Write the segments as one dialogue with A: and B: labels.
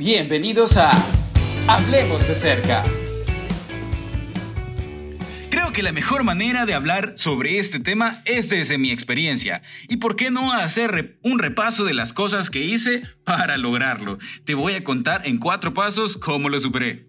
A: Bienvenidos a Hablemos de cerca.
B: Creo que la mejor manera de hablar sobre este tema es desde mi experiencia. ¿Y por qué no hacer un repaso de las cosas que hice para lograrlo? Te voy a contar en cuatro pasos cómo lo superé.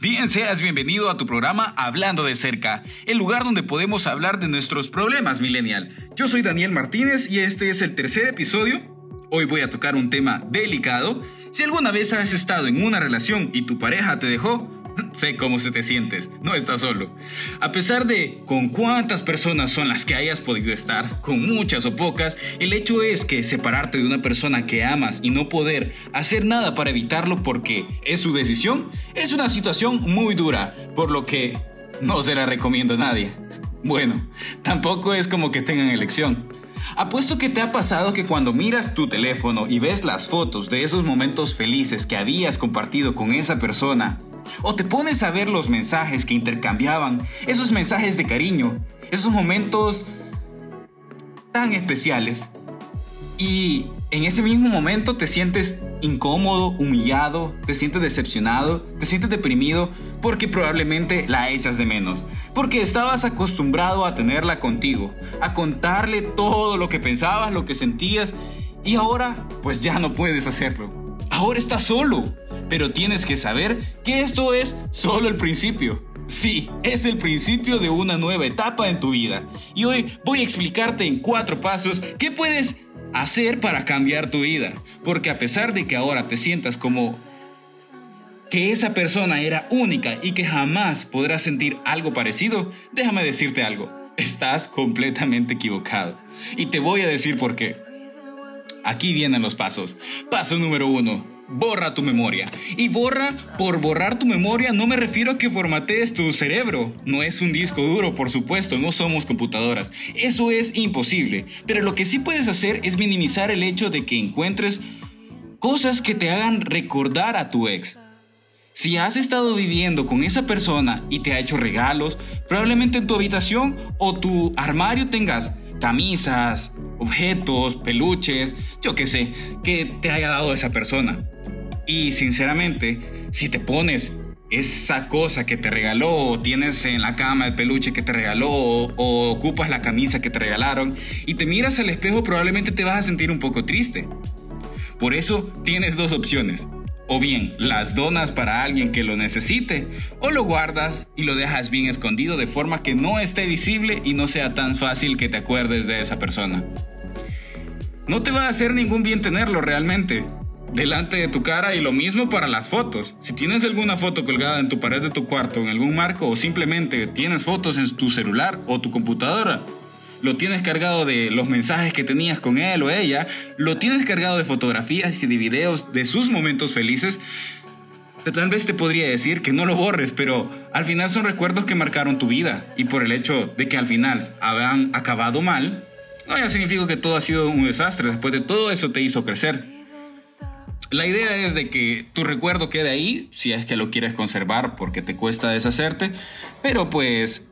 B: Bien, seas bienvenido a tu programa Hablando de cerca, el lugar donde podemos hablar de nuestros problemas millennial. Yo soy Daniel Martínez y este es el tercer episodio. Hoy voy a tocar un tema delicado si alguna vez has estado en una relación y tu pareja te dejó, sé cómo se te sientes, no estás solo. A pesar de con cuántas personas son las que hayas podido estar, con muchas o pocas, el hecho es que separarte de una persona que amas y no poder hacer nada para evitarlo porque es su decisión, es una situación muy dura, por lo que no se la recomiendo a nadie. Bueno, tampoco es como que tengan elección. Apuesto que te ha pasado que cuando miras tu teléfono y ves las fotos de esos momentos felices que habías compartido con esa persona, o te pones a ver los mensajes que intercambiaban, esos mensajes de cariño, esos momentos tan especiales, y en ese mismo momento te sientes incómodo, humillado, te sientes decepcionado, te sientes deprimido porque probablemente la echas de menos. Porque estabas acostumbrado a tenerla contigo, a contarle todo lo que pensabas, lo que sentías y ahora pues ya no puedes hacerlo. Ahora estás solo, pero tienes que saber que esto es solo el principio. Sí, es el principio de una nueva etapa en tu vida. Y hoy voy a explicarte en cuatro pasos qué puedes hacer para cambiar tu vida. Porque a pesar de que ahora te sientas como que esa persona era única y que jamás podrás sentir algo parecido, déjame decirte algo. Estás completamente equivocado. Y te voy a decir por qué. Aquí vienen los pasos. Paso número uno borra tu memoria. Y borra, por borrar tu memoria, no me refiero a que formatees tu cerebro. No es un disco duro, por supuesto, no somos computadoras. Eso es imposible. Pero lo que sí puedes hacer es minimizar el hecho de que encuentres cosas que te hagan recordar a tu ex. Si has estado viviendo con esa persona y te ha hecho regalos, probablemente en tu habitación o tu armario tengas camisas, objetos, peluches, yo qué sé, que te haya dado esa persona. Y sinceramente, si te pones esa cosa que te regaló, o tienes en la cama el peluche que te regaló, o, ocupas la camisa que te regalaron, y te miras al espejo, probablemente te vas a sentir un poco triste. Por eso tienes dos opciones. O bien las donas para alguien que lo necesite, o lo guardas y lo dejas bien escondido de forma que no esté visible y no sea tan fácil que te acuerdes de esa persona. No te va a hacer ningún bien tenerlo realmente, delante de tu cara y lo mismo para las fotos. Si tienes alguna foto colgada en tu pared de tu cuarto, en algún marco o simplemente tienes fotos en tu celular o tu computadora, lo tienes cargado de los mensajes que tenías con él o ella, lo tienes cargado de fotografías y de videos de sus momentos felices, tal vez te podría decir que no lo borres, pero al final son recuerdos que marcaron tu vida y por el hecho de que al final habrán acabado mal, no significa que todo ha sido un desastre, después de todo eso te hizo crecer. La idea es de que tu recuerdo quede ahí, si es que lo quieres conservar porque te cuesta deshacerte, pero pues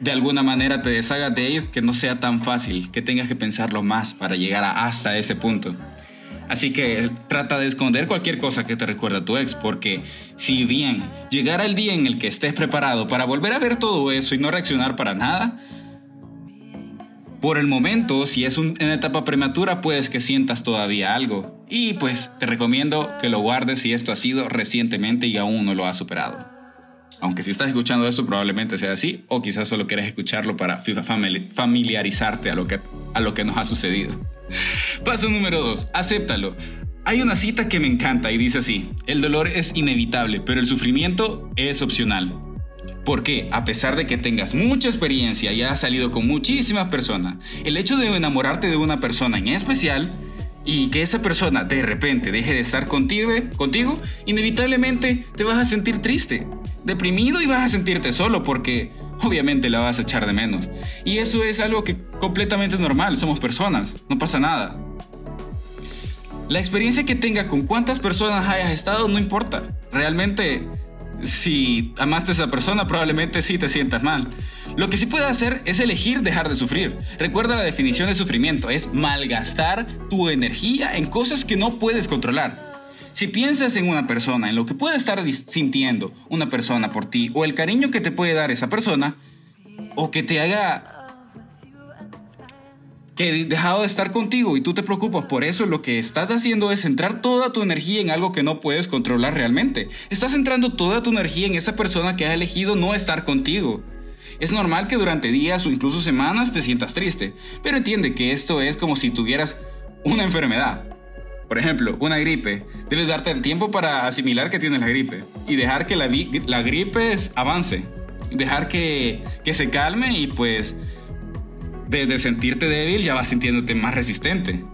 B: de alguna manera te deshagas de ello, que no sea tan fácil, que tengas que pensarlo más para llegar hasta ese punto. Así que trata de esconder cualquier cosa que te recuerde a tu ex, porque si bien llegará el día en el que estés preparado para volver a ver todo eso y no reaccionar para nada, por el momento, si es una etapa prematura, puedes que sientas todavía algo. Y pues te recomiendo que lo guardes si esto ha sido recientemente y aún no lo has superado. Aunque si estás escuchando esto probablemente sea así, o quizás solo quieres escucharlo para familiarizarte a lo que, a lo que nos ha sucedido. Paso número 2. Acéptalo. Hay una cita que me encanta y dice así, el dolor es inevitable, pero el sufrimiento es opcional. Porque a pesar de que tengas mucha experiencia y has salido con muchísimas personas, el hecho de enamorarte de una persona en especial y que esa persona de repente deje de estar contigo, contigo, inevitablemente te vas a sentir triste, deprimido y vas a sentirte solo porque obviamente la vas a echar de menos. Y eso es algo que completamente normal, somos personas, no pasa nada. La experiencia que tenga con cuántas personas hayas estado no importa. Realmente si amaste a esa persona, probablemente sí te sientas mal. Lo que sí puedes hacer es elegir dejar de sufrir. Recuerda la definición de sufrimiento, es malgastar tu energía en cosas que no puedes controlar. Si piensas en una persona, en lo que puede estar sintiendo una persona por ti, o el cariño que te puede dar esa persona, o que te haga que dejado de estar contigo y tú te preocupas por eso, lo que estás haciendo es centrar toda tu energía en algo que no puedes controlar realmente. Estás centrando toda tu energía en esa persona que ha elegido no estar contigo. Es normal que durante días o incluso semanas te sientas triste, pero entiende que esto es como si tuvieras una enfermedad. Por ejemplo, una gripe. Debes darte el tiempo para asimilar que tienes la gripe y dejar que la, gripe avance. Dejar que, que se calme y pues desde sentirte débil ya vas sintiéndote más resistente.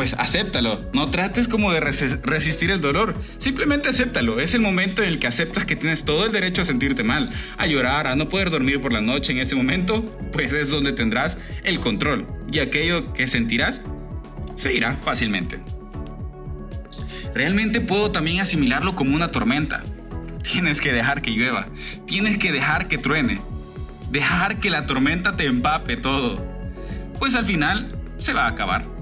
B: Pues acéptalo, no trates como de resistir el dolor, simplemente acéptalo, es el momento en el que aceptas que tienes todo el derecho a sentirte mal, a llorar, a no poder dormir por la noche en ese momento, pues es donde tendrás el control y aquello que sentirás se irá fácilmente. Realmente puedo también asimilarlo como una tormenta. Tienes que dejar que llueva, tienes que dejar que truene, dejar que la tormenta te empape todo. Pues al final se va a acabar.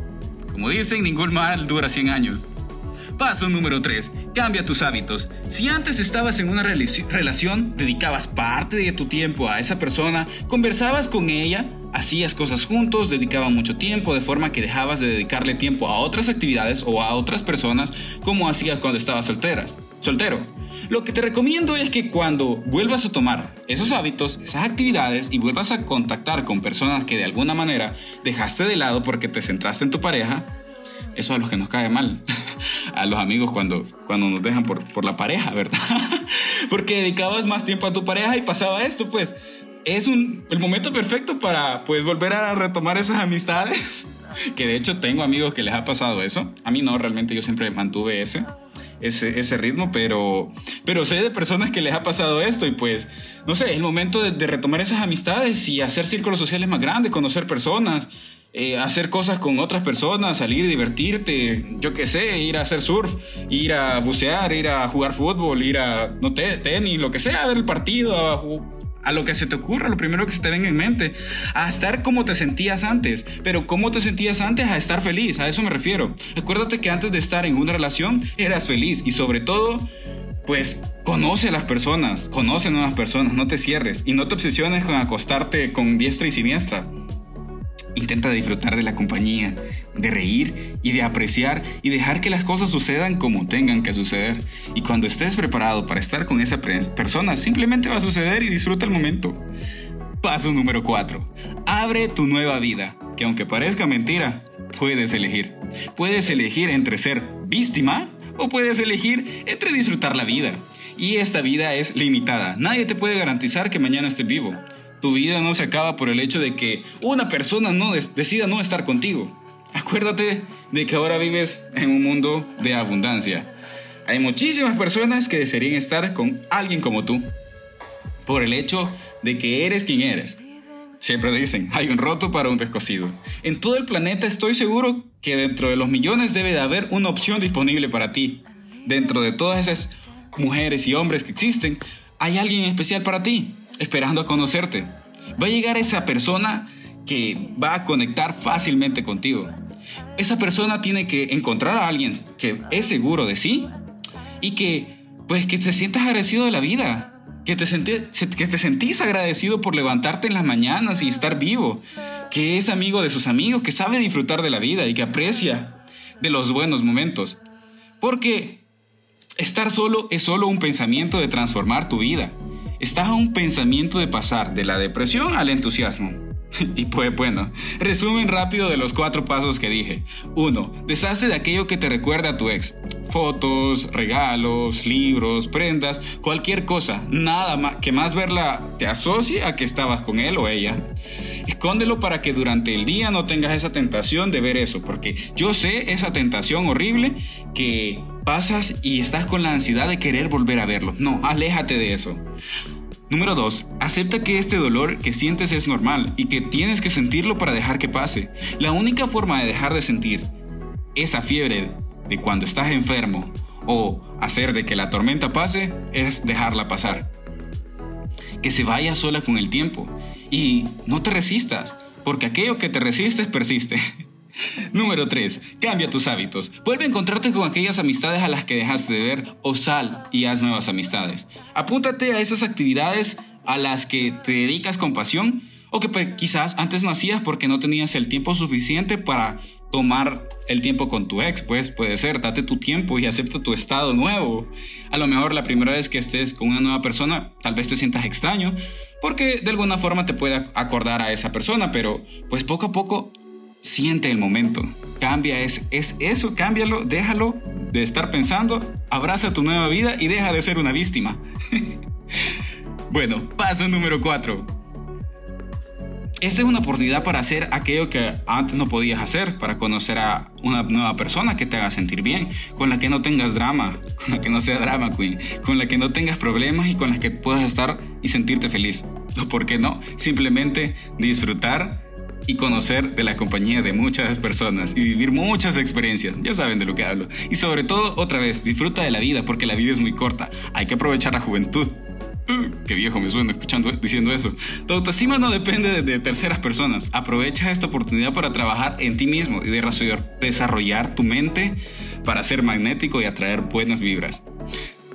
B: Como dicen, ningún mal dura 100 años. Paso número 3. Cambia tus hábitos. Si antes estabas en una relación, dedicabas parte de tu tiempo a esa persona, conversabas con ella, hacías cosas juntos, dedicaban mucho tiempo, de forma que dejabas de dedicarle tiempo a otras actividades o a otras personas como hacías cuando estabas solteras, soltero. Lo que te recomiendo es que cuando vuelvas a tomar esos hábitos, esas actividades y vuelvas a contactar con personas que de alguna manera dejaste de lado porque te centraste en tu pareja, eso a los que nos cae mal, a los amigos cuando, cuando nos dejan por, por la pareja, ¿verdad? porque dedicabas más tiempo a tu pareja y pasaba esto, pues es un, el momento perfecto para pues volver a retomar esas amistades. que de hecho tengo amigos que les ha pasado eso. A mí no, realmente yo siempre mantuve ese ese, ese ritmo, pero, pero sé de personas que les ha pasado esto y pues, no sé, es el momento de, retomar esas amistades y hacer círculos sociales más grandes, conocer personas, eh, hacer cosas con otras personas, salir, divertirte, yo qué sé, ir a hacer surf, ir a bucear, ir a jugar fútbol, ir a, no tenis, lo que sea, a ver el partido, a a lo que se te ocurra, lo primero que se te venga en mente, a estar como te sentías antes, pero cómo te sentías antes a estar feliz, a eso me refiero. Acuérdate que antes de estar en una relación eras feliz y sobre todo, pues conoce a las personas, conoce a nuevas personas, no te cierres y no te obsesiones con acostarte con diestra y siniestra. Intenta disfrutar de la compañía, de reír y de apreciar y dejar que las cosas sucedan como tengan que suceder. Y cuando estés preparado para estar con esa persona, simplemente va a suceder y disfruta el momento. Paso número 4. Abre tu nueva vida, que aunque parezca mentira, puedes elegir. Puedes elegir entre ser víctima o puedes elegir entre disfrutar la vida. Y esta vida es limitada. Nadie te puede garantizar que mañana estés vivo. Tu vida no se acaba por el hecho de que una persona no decida no estar contigo. Acuérdate de que ahora vives en un mundo de abundancia. Hay muchísimas personas que desearían estar con alguien como tú. Por el hecho de que eres quien eres. Siempre dicen, hay un roto para un descosido. En todo el planeta estoy seguro que dentro de los millones debe de haber una opción disponible para ti. Dentro de todas esas mujeres y hombres que existen, hay alguien especial para ti esperando a conocerte. Va a llegar esa persona que va a conectar fácilmente contigo. Esa persona tiene que encontrar a alguien que es seguro de sí y que pues que te sientas agradecido de la vida, que te, que te sentís agradecido por levantarte en las mañanas y estar vivo, que es amigo de sus amigos, que sabe disfrutar de la vida y que aprecia de los buenos momentos. Porque estar solo es solo un pensamiento de transformar tu vida. Estás a un pensamiento de pasar de la depresión al entusiasmo. Y pues bueno, resumen rápido de los cuatro pasos que dije. 1. Deshazte de aquello que te recuerda a tu ex. Fotos, regalos, libros, prendas, cualquier cosa. Nada más que más verla te asocie a que estabas con él o ella. Escóndelo para que durante el día no tengas esa tentación de ver eso, porque yo sé esa tentación horrible que pasas y estás con la ansiedad de querer volver a verlo. No, aléjate de eso. Número 2. Acepta que este dolor que sientes es normal y que tienes que sentirlo para dejar que pase. La única forma de dejar de sentir esa fiebre de cuando estás enfermo o hacer de que la tormenta pase es dejarla pasar. Que se vaya sola con el tiempo y no te resistas, porque aquello que te resistes persiste. Número 3. Cambia tus hábitos. Vuelve a encontrarte con aquellas amistades a las que dejaste de ver o sal y haz nuevas amistades. Apúntate a esas actividades a las que te dedicas con pasión o que quizás antes no hacías porque no tenías el tiempo suficiente para tomar el tiempo con tu ex, pues puede ser, date tu tiempo y acepta tu estado nuevo. A lo mejor la primera vez que estés con una nueva persona, tal vez te sientas extraño, porque de alguna forma te puede acordar a esa persona, pero pues poco a poco siente el momento. Cambia, es, es eso, cámbialo, déjalo de estar pensando, abraza tu nueva vida y deja de ser una víctima. bueno, paso número 4 esta es una oportunidad para hacer aquello que antes no podías hacer, para conocer a una nueva persona que te haga sentir bien, con la que no tengas drama, con la que no sea drama queen, con la que no tengas problemas y con la que puedas estar y sentirte feliz. Por qué no, simplemente disfrutar y conocer de la compañía de muchas personas y vivir muchas experiencias. Ya saben de lo que hablo. Y sobre todo, otra vez, disfruta de la vida porque la vida es muy corta. Hay que aprovechar la juventud. qué viejo me suena escuchando diciendo eso. Tu autoestima no depende de, terceras personas. Aprovecha esta oportunidad para trabajar en ti mismo y desarrollar tu mente para ser magnético y atraer buenas vibras.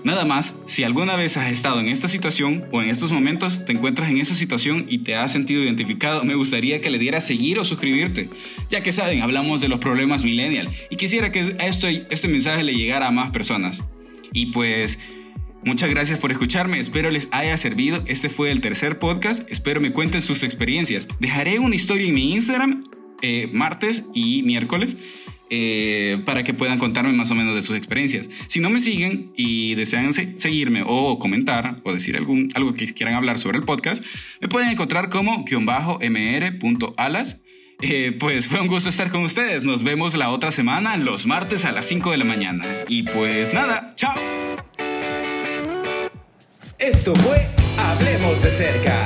B: Nada más, si alguna vez has estado en esta situación o en estos momentos te encuentras en esa situación y te has sentido identificado, me gustaría que le dieras seguir o suscribirte. Ya que saben, hablamos de los problemas millennial y quisiera que esto, este mensaje le llegara a más personas. Y pues Muchas gracias por escucharme, espero les haya servido. Este fue el tercer podcast, espero me cuenten sus experiencias. Dejaré una historia en mi Instagram eh, martes y miércoles. Eh, para que puedan contarme más o menos de sus experiencias. Si no me siguen y desean seguirme o comentar o decir algún, algo que quieran hablar sobre el podcast, me pueden encontrar como mr.alas. Eh, pues fue un gusto estar con ustedes. Nos vemos la otra semana, los martes a las 5 de la mañana. Y pues nada, chao.
A: Esto fue Hablemos de cerca.